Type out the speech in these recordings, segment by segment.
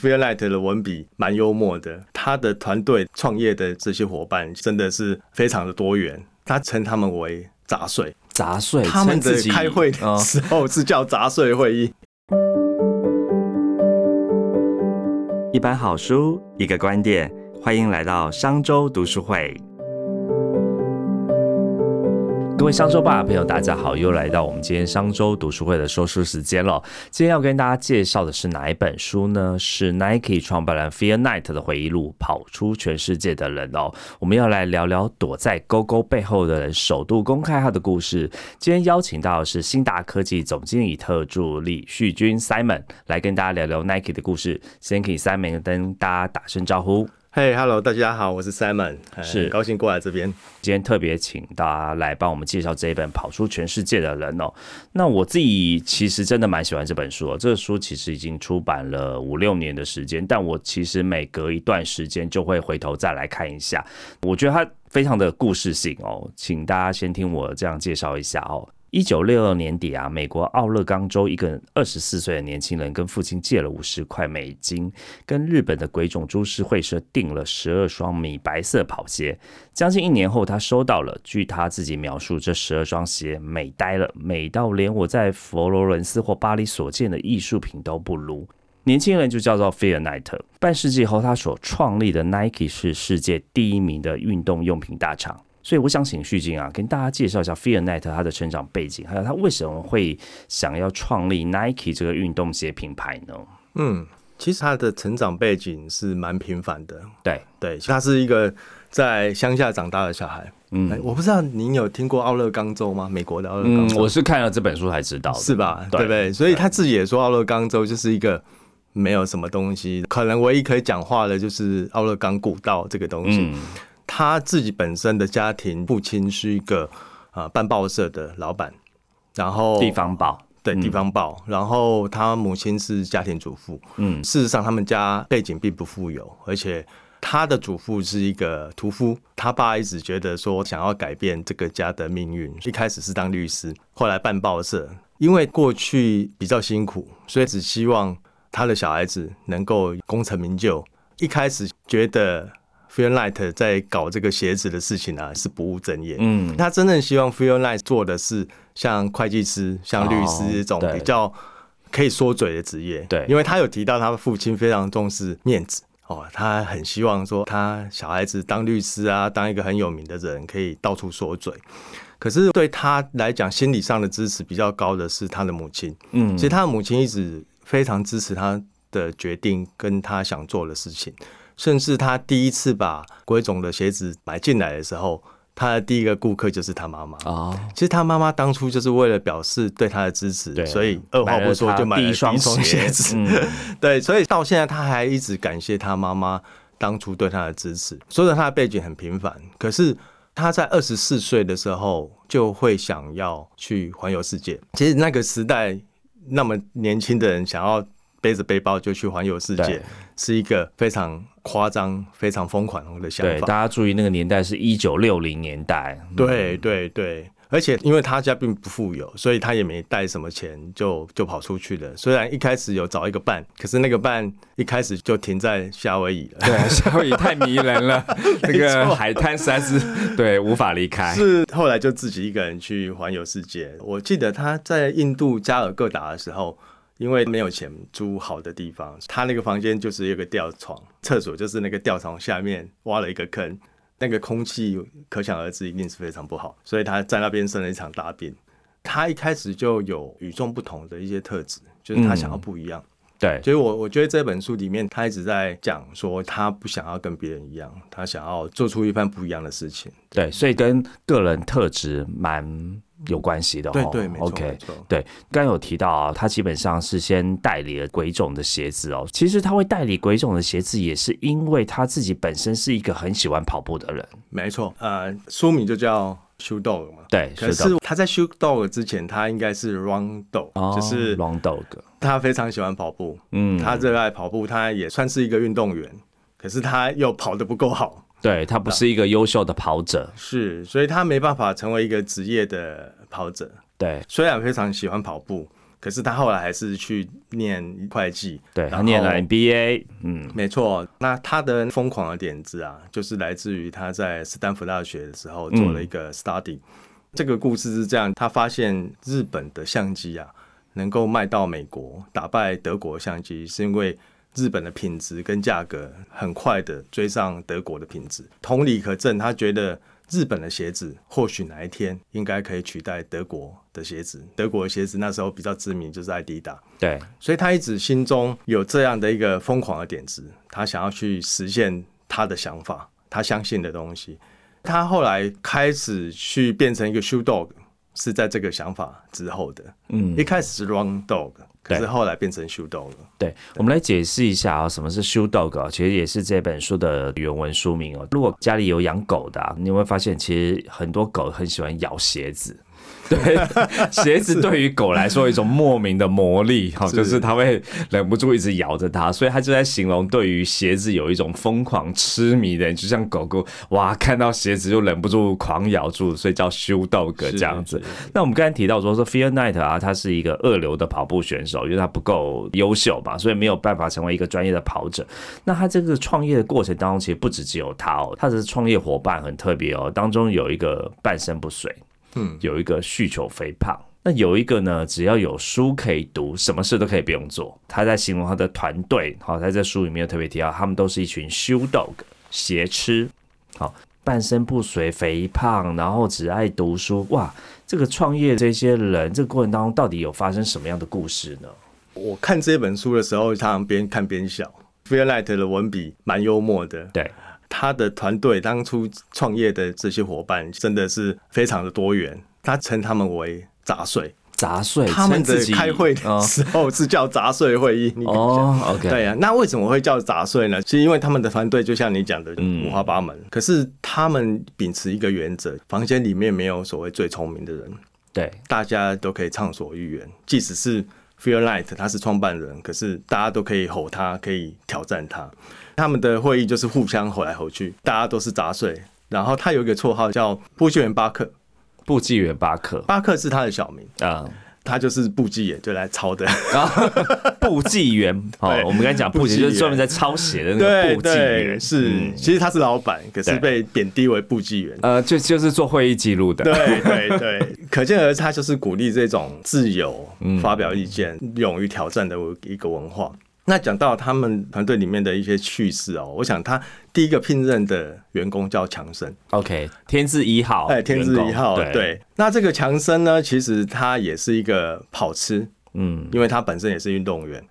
Fear Light 的文笔蛮幽默的，他的团队创业的这些伙伴真的是非常的多元，他称他们为杂碎。杂碎，他们的称自己开会的嗯时候是叫杂碎会议。一本好书，一个观点，欢迎来到商周读书会。各位商周吧的朋友，大家好，又来到我们今天商周读书会的说书时间了。今天要跟大家介绍的是哪一本书呢？是 Nike 创办人 Fear Knight 的回忆录《跑出全世界的人》哦。我们要来聊聊躲在勾勾背后的人首度公开他的故事。今天邀请到的是新达科技总经理特助李旭君 Simon 来跟大家聊聊 Nike 的故事。先给 Simon 跟大家打声招呼。嘿、h e l l o 大家好，我是 Simon，呃是很高兴过来这边。今天特别请大家来帮我们介绍这一本《跑出全世界的人》哦。那我自己其实真的蛮喜欢这本书哦。这个书其实已经出版了五六年的时间，但我其实每隔一段时间就会回头再来看一下。我觉得它非常的故事性哦，请大家先听我这样介绍一下哦。一九六二年底啊，美国奥勒冈州一个二十四岁的年轻人跟父亲借了五十块美金，跟日本的鬼冢株式会社订了十二双米白色跑鞋。将近一年后，他收到了。据他自己描述，这十二双鞋美呆了，美到连我在佛罗伦斯或巴黎所见的艺术品都不如。年轻人就叫做 Fear Knight。半世纪后，他所创立的 Nike 是世界第一名的运动用品大厂。所以我想请旭静啊，跟大家介绍一下 Knight 他的成长背景，还有他为什么会想要创立 Nike 这个运动鞋品牌呢？嗯，其实他的成长背景是蛮平凡的，对，对，他是一个在乡下长大的小孩。嗯哎我不知道您有听过奥勒冈州吗？美国的奥勒冈嗯，我是看了这本书才知道的，是吧？对对不对？所以他自己也说，奥勒冈州就是一个没有什么东西，可能唯一可以讲话的就是奥勒冈古道这个东西。嗯，他自己本身的家庭，父亲是一个呃办报社的老板，然后地方报，对嗯地方报，然后他母亲是家庭主妇。嗯事实上，他们家背景并不富有，而且他的祖父是一个屠夫。他爸一直觉得说想要改变这个家的命运，一开始是当律师，后来办报社。因为过去比较辛苦，所以只希望他的小孩子能够功成名就。一开始觉得 Fear Light 在搞这个鞋子的事情啊，是不务正业。嗯，他真正希望 Fear Light 做的是像会计师、像律师这种比较可以说嘴的职业。对因为他有提到他父亲非常重视面子哦，他很希望说他小孩子当律师啊，当一个很有名的人，可以到处说嘴。可是对他来讲，心理上的支持比较高的是他的母亲。嗯其实他的母亲一直非常支持他的决定跟他想做的事情，甚至他第一次把鬼冢的鞋子买进来的时候，他的第一个顾客就是他妈妈。哦，其实他妈妈当初就是为了表示对他的支持，所以二话不说就买了第一双鞋子。嗯，对，所以到现在他还一直感谢他妈妈当初对他的支持。虽然他的背景很平凡，可是他在二十四岁的时候就会想要去环游世界。其实那个时代那么年轻的人想要背着背包就去环游世界对，是一个非常夸张、非常疯狂的想对，法大。家注意那个年代是一九六零年代，对对对，而且因为他家并不富有，所以他也没带什么钱就就跑出去了。虽然一开始有找一个伴，可是那个伴一开始就停在夏威夷了。对，夏威夷太迷人了，这 没个海滩实在是对无法离开。是后来就自己一个人去环游世界。我记得他在印度加尔各答的时候，因为没有钱租好的地方，他那个房间就是有个吊床，厕所就是那个吊床下面挖了一个坑，那个空气可想而知一定是非常不好，所以他在那边生了一场大病。他一开始就有与众不同的一些特质，就是他想要不一样。对，所以我我觉得这本书里面，他一直在讲说，他不想要跟别人一样，他想要做出一番不一样的事情。对，所以跟个人特质蛮有关系的、哦。对对，没错 OK，没错。对，刚刚有提到啊，他基本上是先代理了鬼冢的鞋子哦。其实他会代理鬼冢的鞋子，也是因为他自己本身是一个很喜欢跑步的人。没错，呃，书名就叫 Shoe Dog 嘛。对，可是他在 Shoe Dog 之前，他应该是 Run Dog，、哦就是 Long Dog，他非常喜欢跑步，嗯，他热爱跑步，他也算是一个运动员，可是他又跑得不够好，对他不是一个优秀的跑者，是，所以他没办法成为一个职业的跑者。对，虽然非常喜欢跑步，可是他后来还是去念会计，对他念了 MBA，嗯，没错，那他的疯狂的点子啊，就是来自于他在斯坦福大学的时候做了一个 study。这个故事是这样，他发现日本的相机啊，能够卖到美国，打败德国相机，是因为日本的品质跟价格很快的追上德国的品质。同理可证，他觉得日本的鞋子或许哪一天应该可以取代德国的鞋子。德国的鞋子那时候比较知名就是艾迪达。对，所以他一直心中有这样的一个疯狂的点子，他想要去实现他的想法，他相信的东西。他后来开始去变成一个 shoe dog，是在这个想法之后的。嗯一开始是 run dog，可对是后来变成 shoe dog 了。对，我们来解释一下啊，什么是 shoe dog 啊？其实也是这本书的原文书名哦。如果家里有养狗的、啊，你会发现其实很多狗很喜欢咬鞋子。对，鞋子对于狗来说有一种莫名的魔力，哈，就是它会忍不住一直咬着它，所以它就在形容对于鞋子有一种疯狂痴迷的人，就像狗狗哇，看到鞋子就忍不住狂咬住，所以叫 shoe dog 这样子。那我们刚才提到说，说 Fear Knight 啊，他是一个二流的跑步选手，因为他不够优秀嘛，所以没有办法成为一个专业的跑者。那他这个创业的过程当中，其实不止只有他哦，他的创业伙伴很特别哦，当中有一个半身不遂，嗯，有一个酗酒肥胖。那有一个呢，只要有书可以读，什么事都可以不用做。他在形容他的团队，好，他在这书里面特别提到，他们都是一群 shoe dog 斜吃，好，半身不遂、肥胖，然后只爱读书。哇，这个创业这些人，这个过程当中到底有发生什么样的故事呢？我看这本书的时候，常常边看边笑。f e e r Light 的文笔蛮幽默的，对，他的团队当初创业的这些伙伴真的是非常的多元，他称他们为杂碎。杂碎，他们的开会的哦时候是叫杂碎会议，哦，OK，对呀、那为什么会叫杂碎呢？是因为他们的团队就像你讲的嗯五花八门，可是他们秉持一个原则，房间里面没有所谓最聪明的人，对，大家都可以畅所欲言。即使是 Fear Light 他是创办人，可是大家都可以吼他，可以挑战他。他们的会议就是互相吼来吼去，大家都是杂碎。然后他有一个绰号叫布纪员巴克，布纪元巴克。巴克是他的小名，啊。他就是布基眼就来抄的。然后布纪元，哦对，我们刚才讲布纪就是专门在抄写的那对个布纪对，元，是，嗯。其实他是老板，可是被贬低为布记员。呃，就就是做会议记录的，对对对，可见而他就是鼓励这种自由嗯。发表意见、勇于挑战的一个文化。那讲到他们团队里面的一些趣事哦，我想他第一个聘任的员工叫强生，OK，天字一号，哎，天字一号，对。那这个强生呢，其实他也是一个跑痴，嗯，因为他本身也是运动员。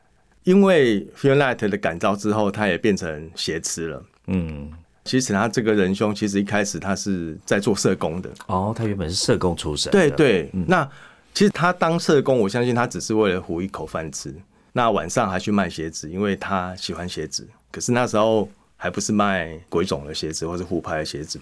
因为 Feel Light 的感召之后，他也变成鞋痴了。嗯，其实他这个仁兄，其实一开始他是在做社工的，哦，他原本是社工出身的，对对。那其实他当社工，我相信他只是为了糊一口饭吃。那晚上还去卖鞋子，因为他喜欢鞋子。可是那时候还不是卖鬼冢的鞋子，或是虎牌的鞋子。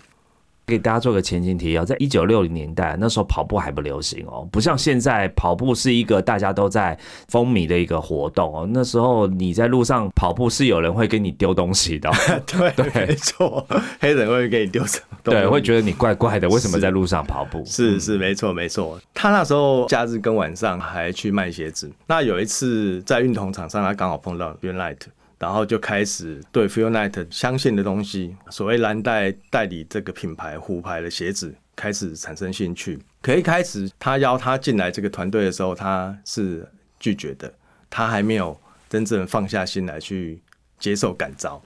给大家做个前情提要，在一九六零年代，那时候跑步还不流行哦，不像现在跑步是一个大家都在风靡的一个活动哦。那时候你在路上跑步是有人会给你丢东西的哦、对，没错，黑人会给你丢什么东西？对，会觉得你怪怪的，为什么在路上跑步？是是，没错没错。他那时候假日跟晚上还去卖鞋子。那有一次在运动场上，他刚好碰到 Light，然后就开始对 Feel Night 相信的东西，所谓蓝带代理这个品牌虎牌的鞋子，开始产生兴趣。可一开始他邀他进来这个团队的时候，他是拒绝的，他还没有真正放下心来去接受感召。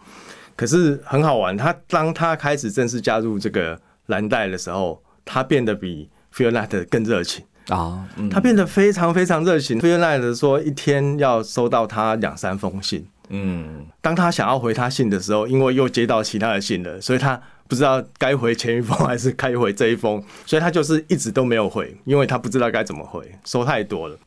可是很好玩，他当他开始正式加入这个蓝带的时候，他变得比 Feel Night 更热情。啊，嗯他变得非常非常热情。Fear Light 说一天要收到他两三封信。嗯，当他想要回他信的时候，因为又接到其他的信了，所以他不知道该回前一封还是该回这一封，所以他就是一直都没有回，因为他不知道该怎么回，收太多了。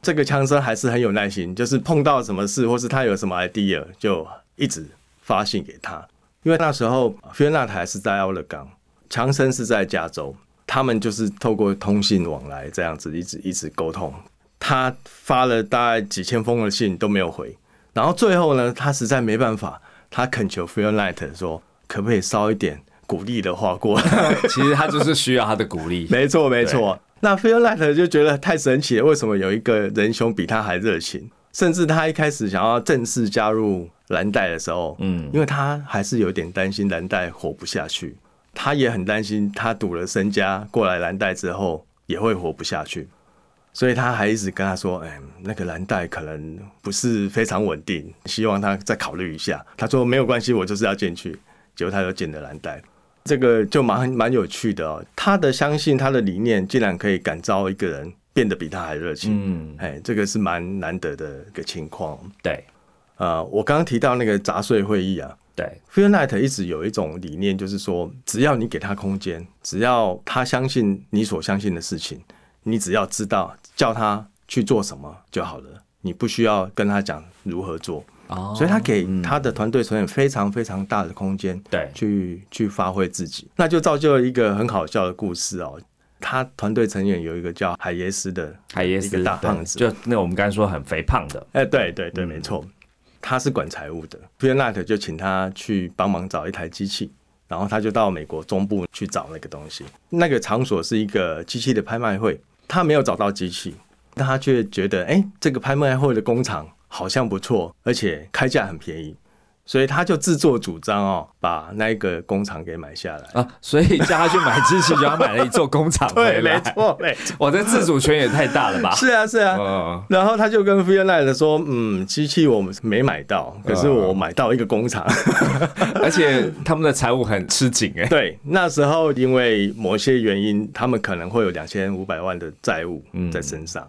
这个枪声还是很有耐心，就是碰到什么事或是他有什么 idea，就一直发信给他。因为那时候 Fear Light 还是在奥勒冈，强生是在加州，他们就是透过通信往来这样子一直一直沟通。他发了大概几千封的信都没有回，然后最后呢，他实在没办法，他恳求 Fear Light 说，可不可以捎一点鼓励的话过来？其实他就是需要他的鼓励。没错，没错。那 Phil Knight 就觉得太神奇了，为什么有一个仁兄比他还热情？甚至他一开始想要正式加入蓝带的时候，嗯，因为他还是有点担心蓝带活不下去，他也很担心他赌了身家过来蓝带之后也会活不下去，所以他还一直跟他说：“哎，那个蓝带可能不是非常稳定，希望他再考虑一下。”他说：“没有关系，我就是要进去。”结果他就进了蓝带。这个就蛮蛮有趣的哦，他的相信他的理念，竟然可以感召一个人变得比他还热情，嗯，哎，这个是蛮难得的一个情况。对，呃，我刚刚提到那个杂碎会议啊，对 f e e l Night 一直有一种理念，就是说，只要你给他空间，只要他相信你所相信的事情，你只要知道叫他去做什么就好了，你不需要跟他讲如何做。哦，所以他给他的团队成员非常非常大的空间，对，去去发挥自己，那就造就了一个很好笑的故事哦。他团队成员有一个叫海耶斯的海耶斯一个大胖子，就那我们刚才说很肥胖的，哎，对对对，没错，他是管财务的。f i n a t 就请他去帮忙找一台机器，然后他就到美国中部去找那个东西。那个场所是一个机器的拍卖会，他没有找到机器，但他却觉得，哎，这个拍卖会的工厂。好像不错，而且开价很便宜，所以他就自作主张哦，把那个工厂给买下来啊，所以叫他去买机器，就要买了一座工厂 回来。没错，没错，我这自主权也太大了吧？是啊，是啊。然后他就跟 f i a n i 说：“嗯，机器我们没买到，可是我买到一个工厂，而且他们的财务很吃紧哎。对，那时候因为某些原因，他们可能会有两千五百万的债务在身上。”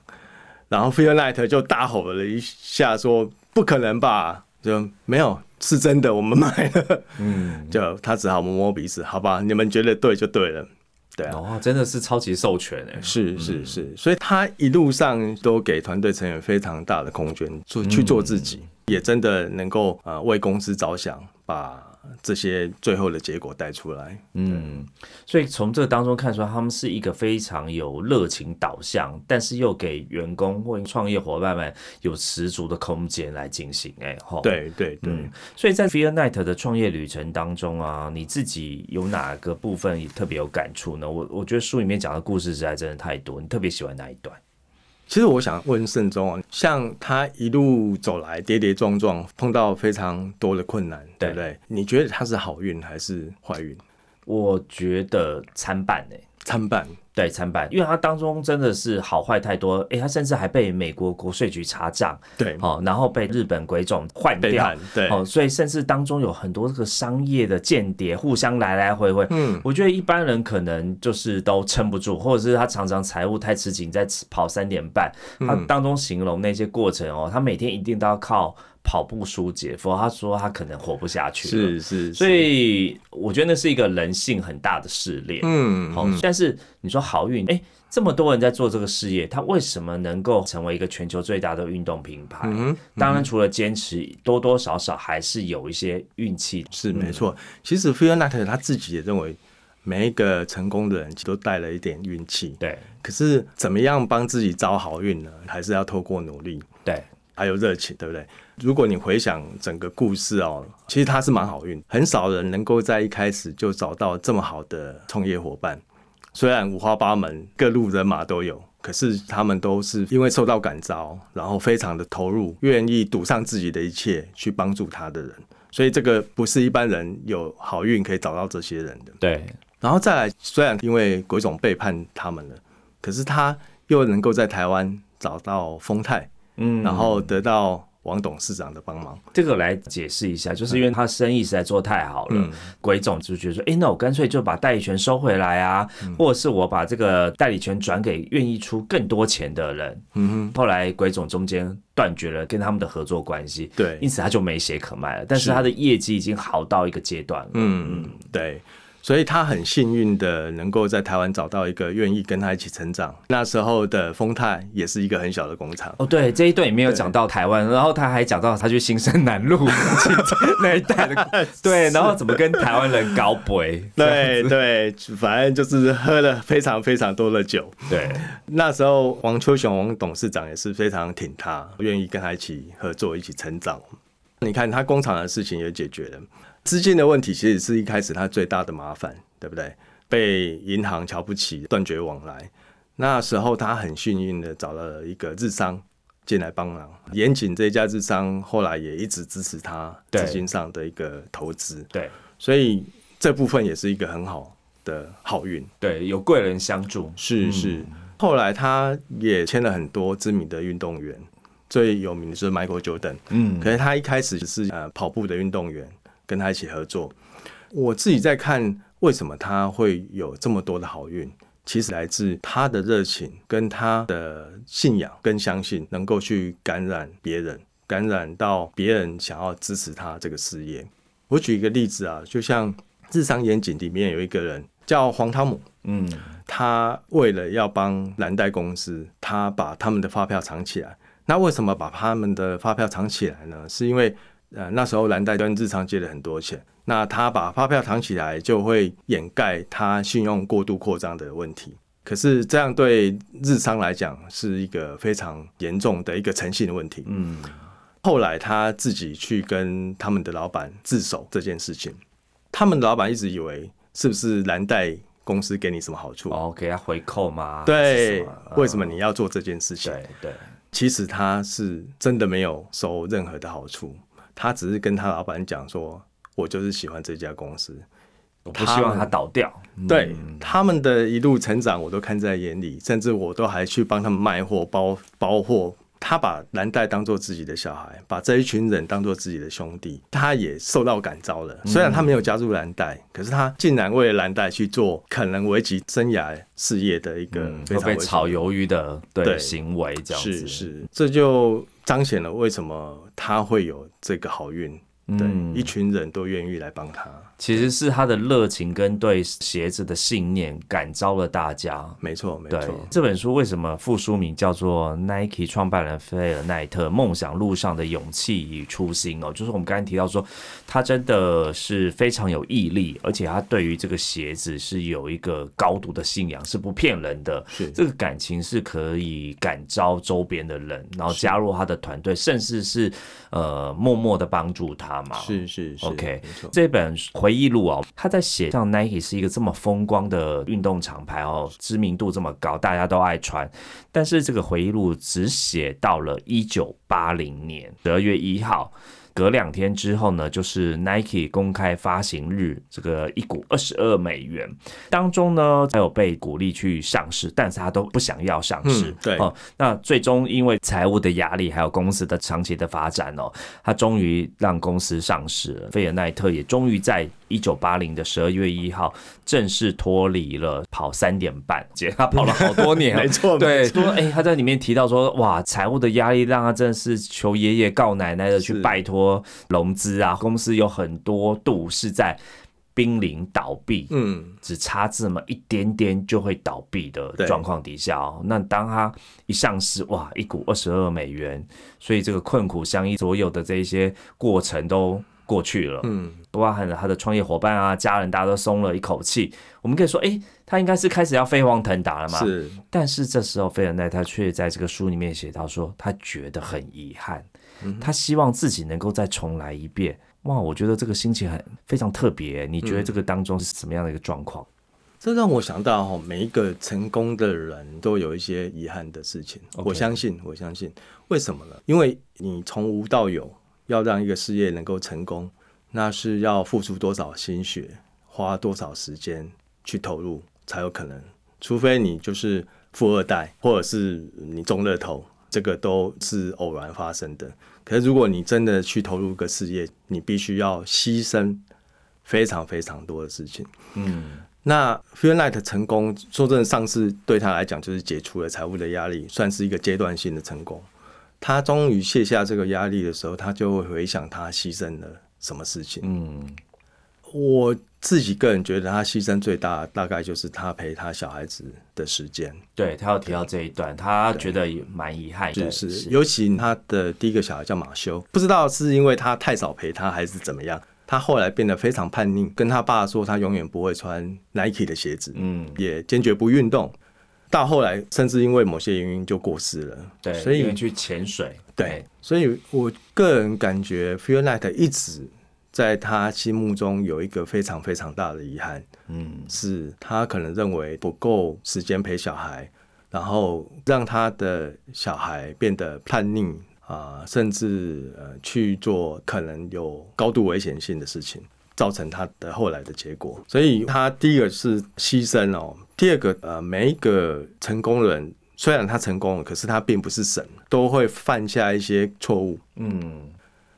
然后 Knight 就大吼了一下，说：“不可能吧？就没有是真的，我们买了。”嗯，就他只好摸摸鼻子，好吧，你们觉得对就对了。对啊，哦，真的是超级授权哎，是是是，所以他一路上都给团队成员非常大的空间做去做自己，也真的能够呃为公司着想，把。这些最后的结果带出来，嗯，所以从这当中看出来，他们是一个非常有热情导向，但是又给员工或创业伙伴们有十足的空间来进行。哎，哈，对对对。所以在 Fear Night 的创业旅程当中啊，你自己有哪个部分也特别有感触呢？我我觉得书里面讲的故事实在真的太多，你特别喜欢哪一段？其实我想问盛忠啊，像他一路走来跌跌撞撞，碰到非常多的困难，对不对？你觉得他是好运还是坏运？我觉得参半诶，参半。对参半，因为他当中真的是好坏太多，哎，他甚至还被美国国税局查账，对，哦，然后被日本鬼总换掉，对，哦，所以甚至当中有很多这个商业的间谍互相来来回回，嗯，我觉得一般人可能就是都撑不住，或者是他常常财务太吃紧，在跑三点半，他当中形容那些过程哦，他每天一定都要靠。跑步疏解，否则他说他可能活不下去。是是，所以我觉得那是一个人性很大的试炼。嗯，好。但是你说好运，哎，这么多人在做这个事业，他为什么能够成为一个全球最大的运动品牌？嗯当然，除了坚持，多多少少还是有一些运气。是没错。其实菲尔纳特他自己也认为，每一个成功的人都带了一点运气。对。可是怎么样帮自己招好运呢？还是要透过努力。对。还有热情，对不对？如果你回想整个故事哦，其实他是蛮好运，很少人能够在一开始就找到这么好的创业伙伴。虽然五花八门、各路人马都有，可是他们都是因为受到感召，然后非常的投入，愿意赌上自己的一切去帮助他的人。所以这个不是一般人有好运可以找到这些人的。对，然后再来，虽然因为鬼总背叛他们了，可是他又能够在台湾找到丰泰。嗯，然后得到王董事长的帮忙，这个来解释一下，就是因为他生意实在做太好了，鬼总就觉得说，哎，那我干脆就把代理权收回来啊，或者是我把这个代理权转给愿意出更多钱的人。嗯哼，后来鬼总中间断绝了跟他们的合作关系，对，因此他就没鞋可卖了，但是。他的业绩已经好到一个阶段了。嗯嗯，对。所以他很幸运的能够在台湾找到一个愿意跟他一起成长。那时候的丰泰也是一个很小的工厂。哦，对，这一段也没有讲到台湾，然后他还讲到他去新生南路 那一带的，对，然后怎么跟台湾人搞鬼。对对，反正就是喝了非常非常多的酒。对，那时候王秋雄王董事长也是非常挺他，愿意跟他一起合作，一起成长。你看他工厂的事情也解决了。资金的问题其实是一开始他最大的麻烦，对不对？被银行瞧不起，断绝往来。那时候他很幸运的找了一个日商进来帮忙，严谨这家日商后来也一直支持他对资金上的一个投资，对所以这部分也是一个很好的好运。对，有贵人相助，是是，后来他也签了很多知名的运动员，最有名的就是 Michael Jordan。嗯可是他一开始是呃跑步的运动员，跟他一起合作。我自己在看为什么他会有这么多的好运，其实来自他的热情跟他的信仰跟相信，能够去感染别人，感染到别人想要支持他这个事业。我举一个例子啊，就像《日商严谨》里面有一个人叫黄汤姆，嗯他为了要帮蓝带公司，他把他们的发票藏起来。那为什么把他们的发票藏起来呢？是因为呃那时候蓝带跟日常借了很多钱，那他把发票藏起来就会掩盖他信用过度扩张的问题。可是这样对日商来讲是一个非常严重的一个诚信的问题。嗯后来他自己去跟他们的老板自首这件事情，他们的老板一直以为是不是蓝带公司给你什么好处？哦，给他回扣吗？对为什么你要做这件事情？对对，其实他是真的没有收任何的好处，他只是跟他老板讲说，我就是喜欢这家公司。我不希望他倒掉。对他们的一路成长，我都看在眼里，甚至我都还去帮他们卖货、包包货。他把蓝带当做自己的小孩，把这一群人当做自己的兄弟，他也受到感召了。虽然他没有加入蓝带，可是他竟然为了蓝带去做可能危及生涯事业的一个嗯，非常炒鱿鱼的对对行为这样子是是，这就彰显了为什么他会有这个好运。对，嗯一群人都愿意来帮他，其实是他的热情跟对鞋子的信念感召了大家。没错没错。这本书为什么副书名叫做 Nike 创办人菲尔奈特梦想路上的勇气与初心哦？就是我们刚才提到说，他真的是非常有毅力，而且他对于这个鞋子是有一个高度的信仰，是不骗人的。是这个感情是可以感召周边的人，然后加入他的团队，甚至是呃默默的帮助他嘛。是是是 OK，这本回回忆录哦，他在写像 Nike 是一个这么风光的运动厂牌哦，知名度这么高，大家都爱穿。但是这个回忆录只写到了一九八零年十二月一号。隔两天之后呢，就是 Nike 公开发行日，这个一股二十二美元当中呢，还有被鼓励去上市，但是他都不想要上市。嗯对哦，那最终因为财务的压力，还有公司的长期的发展哦，他终于让公司上市了。费尔奈特也终于在一九八零的十二月一号正式脱离了跑三点半，姐他跑了好多年 哦，没错对，哎、他在里面提到说，哇，财务的压力让他真的是求爷爷告奶奶的去拜托融资啊，公司有很多度是在濒临倒闭，嗯，只差这么一点点就会倒闭的对。状况底下哦，那当他一上市，哇，一股二十二美元，所以这个困苦相依，所有的这一些过程都过去了，嗯，包含了他的创业伙伴啊、家人，大家都松了一口气。我们可以说，诶，他应该是开始要飞黄腾达了嘛？是但是这时候，菲尔奈他却在这个书里面写到说，他觉得很遗憾，他希望自己能够再重来一遍。哇，我觉得这个心情很非常特别。你觉得这个当中是什么样的一个状况？这让我想到哈，每一个成功的人都有一些遗憾的事情。我相信，我相信，为什么呢？因为你从无到有，要让一个事业能够成功，那是要付出多少心血，花多少时间去投入才有可能。除非你就是富二代，或者是你中乐透，这个都是偶然发生的。可是如果你真的去投入一个事业，你必须要牺牲非常非常多的事情。嗯，那 f e e l Night 成功，说真的，上市对他来讲就是解除了财务的压力，算是一个阶段性的成功。他终于卸下这个压力的时候，他就会回想他牺牲了什么事情。嗯，我自己个人觉得，他牺牲最大大概就是他陪他小孩子的时间。对他有提到这一段，他觉得也蛮遗憾的，是是，尤其他的第一个小孩叫马修，不知道是因为他太少陪他，还是怎么样，他后来变得非常叛逆，跟他爸说他永远不会穿 Nike 的鞋子，嗯，也坚决不运动。到后来，甚至因为某些原因就过世了。对，所以因为去潜水，对，所以我个人感觉 f e e l Night 一直在他心目中有一个非常非常大的遗憾，嗯，是他可能认为不够时间陪小孩，然后让他的小孩变得叛逆啊、甚至呃去做可能有高度危险性的事情，造成他的后来的结果。所以他第一个是牺牲哦，第二个呃每一个成功人。虽然他成功了，可是他并不是神，都会犯下一些错误。嗯，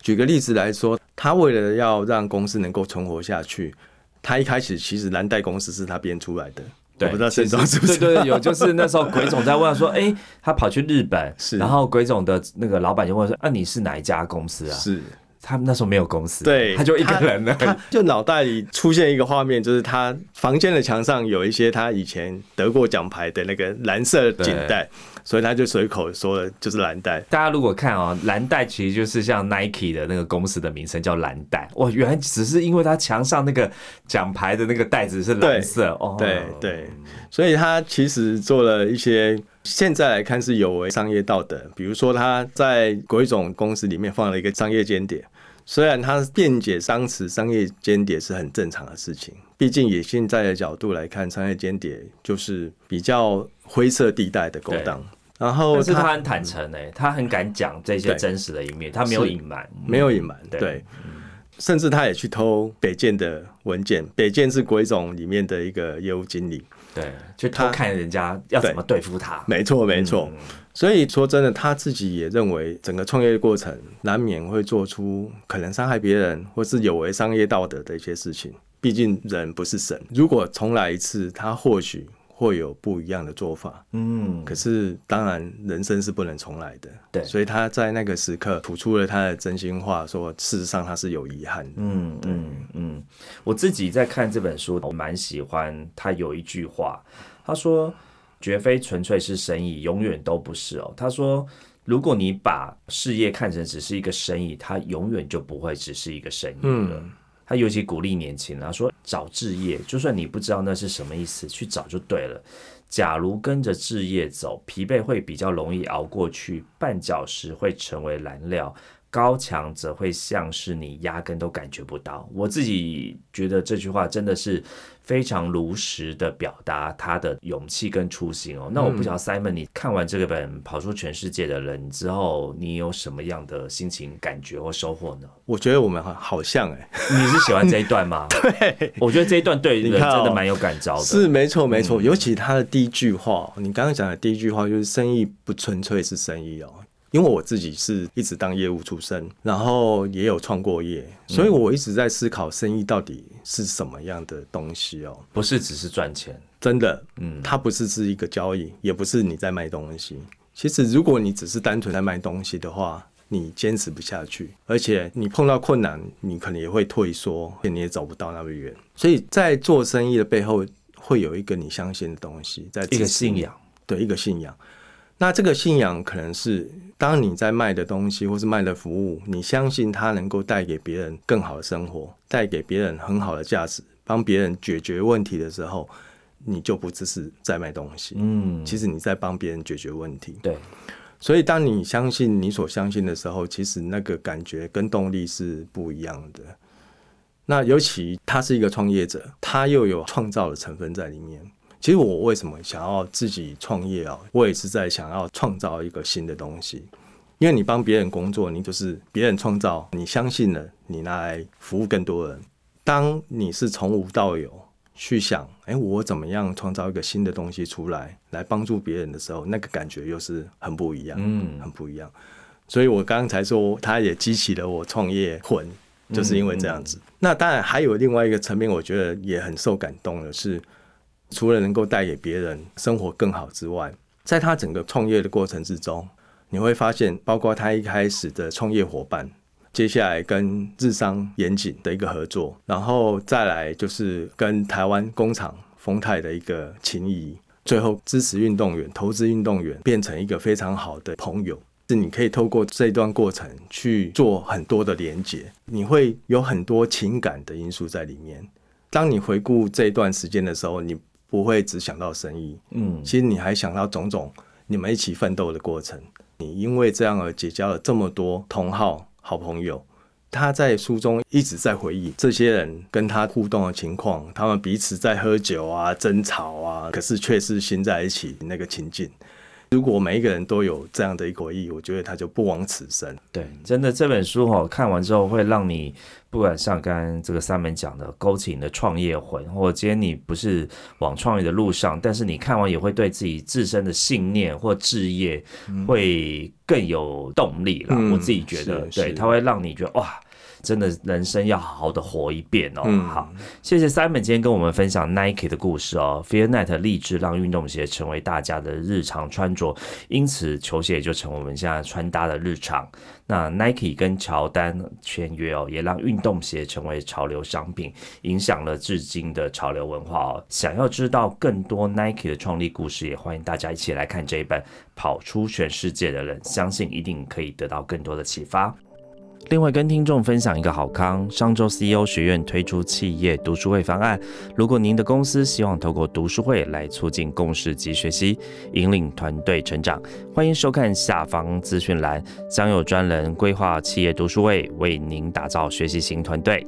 举个例子来说，他为了要让公司能够存活下去，他一开始其实蓝带公司是他编出来的。对，我不知道沈总是不是？对对，有就是那时候鬼总在问说，哎，他跑去日本，是然后鬼总的那个老板就问说，啊，你是哪一家公司啊？是他们那时候没有公司，对，他就一个人了，他就脑袋里出现一个画面，就是他房间的墙上有一些他以前得过奖牌的那个蓝色锦带，所以他就随口说了就是蓝带。大家如果看哦，蓝带其实就是像 Nike 的那个公司的名称叫蓝带，哇，原来只是因为他墙上那个奖牌的那个带子是蓝色哦，对对，所以他其实做了一些。现在来看是有违商业道德，比如说他在鬼总公司里面放了一个商业间谍，虽然他辩解商词商业间谍是很正常的事情，毕竟以现在的角度来看，商业间谍就是比较灰色地带的勾当。然后，但是他很坦诚诶，他很敢讲这些真实的一面，他没有隐瞒，没有隐瞒，对。甚至他也去偷北建的文件，北建是鬼总里面的一个业务经理。对，去偷看人家要怎么对付他。没错，没错。所以说真的，他自己也认为整个创业过程难免会做出可能伤害别人或是有违商业道德的一些事情。毕竟人不是神，如果重来一次，他或许。会有不一样的做法，嗯，可是当然人生是不能重来的，对，所以他在那个时刻吐出了他的真心话，说事实上他是有遗憾的，嗯嗯嗯。我自己在看这本书，我蛮喜欢他有一句话，他说绝非纯粹是生意，永远都不是哦。他说，如果你把事业看成只是一个生意，它永远就不会只是一个生意了。他尤其鼓励年轻人说：“找置业，就算你不知道那是什么意思，去找就对了。假如跟着置业走，疲惫会比较容易熬过去，绊脚石会成为燃料。”高墙则会像是你压根都感觉不到。我自己觉得这句话真的是非常如实的表达他的勇气跟初心哦。那我不晓得 Simon，你看完这个本《跑出全世界的人》之后，你有什么样的心情、感觉或收获呢？我觉得我们好像哎，你是喜欢这一段吗？对，我觉得这一段对人真的蛮有感召的。是没错没错，尤其他的第一句话，你刚刚讲的第一句话就是“生意不纯粹是生意哦”。因为我自己是一直当业务出身，然后也有创过业，所以我一直在思考生意到底是什么样的东西哦。不是只是赚钱，真的，嗯，它不是是一个交易，也不是你在卖东西。其实如果你只是单纯在卖东西的话，你坚持不下去，而且你碰到困难，你可能也会退缩，你也走不到那么远。所以在做生意的背后，会有一个你相信的东西，在一个信仰，对，一个信仰。那这个信仰可能是，当你在卖的东西或是卖的服务，你相信它能够带给别人更好的生活，带给别人很好的价值，帮别人解决问题的时候，你就不只是在卖东西，嗯，其实你在帮别人解决问题。对，所以当你相信你所相信的时候，其实那个感觉跟动力是不一样的。那尤其他是一个创业者，他又有创造的成分在里面。其实我为什么想要自己创业啊？我也是在想要创造一个新的东西，因为你帮别人工作，你就是别人创造，你相信了，你拿来服务更多人。当你是从无到有去想，哎，我怎么样创造一个新的东西出来，来帮助别人的时候，那个感觉又是很不一样，嗯，很不一样。所以我刚才说，他也激起了我创业魂，就是因为这样子。那当然还有另外一个层面，我觉得也很受感动的是。除了能够带给别人生活更好之外，在他整个创业的过程之中，你会发现，包括他一开始的创业伙伴，接下来跟日商严谨的一个合作，然后再来就是跟台湾工厂丰泰的一个情谊，最后支持运动员、投资运动员，变成一个非常好的朋友。是你可以透过这段过程去做很多的连接，你会有很多情感的因素在里面。当你回顾这一段时间的时候，你。不会只想到生意，嗯，其实你还想到种种你们一起奋斗的过程。你因为这样而结交了这么多同好好朋友，他在书中一直在回忆这些人跟他互动的情况，他们彼此在喝酒啊、争吵啊，可是却是心在一起那个情境。如果每一个人都有这样的一个回忆，我觉得他就不枉此生。对，真的这本书哈，看完之后会让你不管像刚刚这个三门讲的，勾起你的创业魂，或者今天你不是往创业的路上，但是你看完也会对自己自身的信念或置业会更有动力了。我自己觉得，对，它会让你觉得哇。真的人生要好好的活一遍哦。好，谢谢 Simon 今天跟我们分享 Nike 的故事哦。Fear Night 立志让运动鞋成为大家的日常穿着，因此球鞋也就成为我们现在穿搭的日常。那 Nike 跟乔丹签约哦，也让运动鞋成为潮流商品，影响了至今的潮流文化哦。想要知道更多 Nike 的创立故事，也欢迎大家一起来看这一本《跑出全世界的人》，相信一定可以得到更多的启发。另外，跟听众分享一个好康，上周 CEO 学院推出企业读书会方案。如果您的公司希望透过读书会来促进共识及学习，引领团队成长，欢迎收看下方资讯栏，将有专人规划企业读书会，为您打造学习型团队。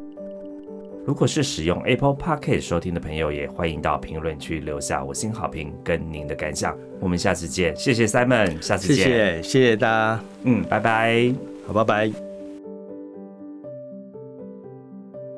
如果是使用 Apple Podcast 收听的朋友，也欢迎到评论区留下五星好评跟您的感想。我们下次见，谢谢 Simon，下次见，谢谢，谢谢大家，嗯，拜拜，好，拜拜。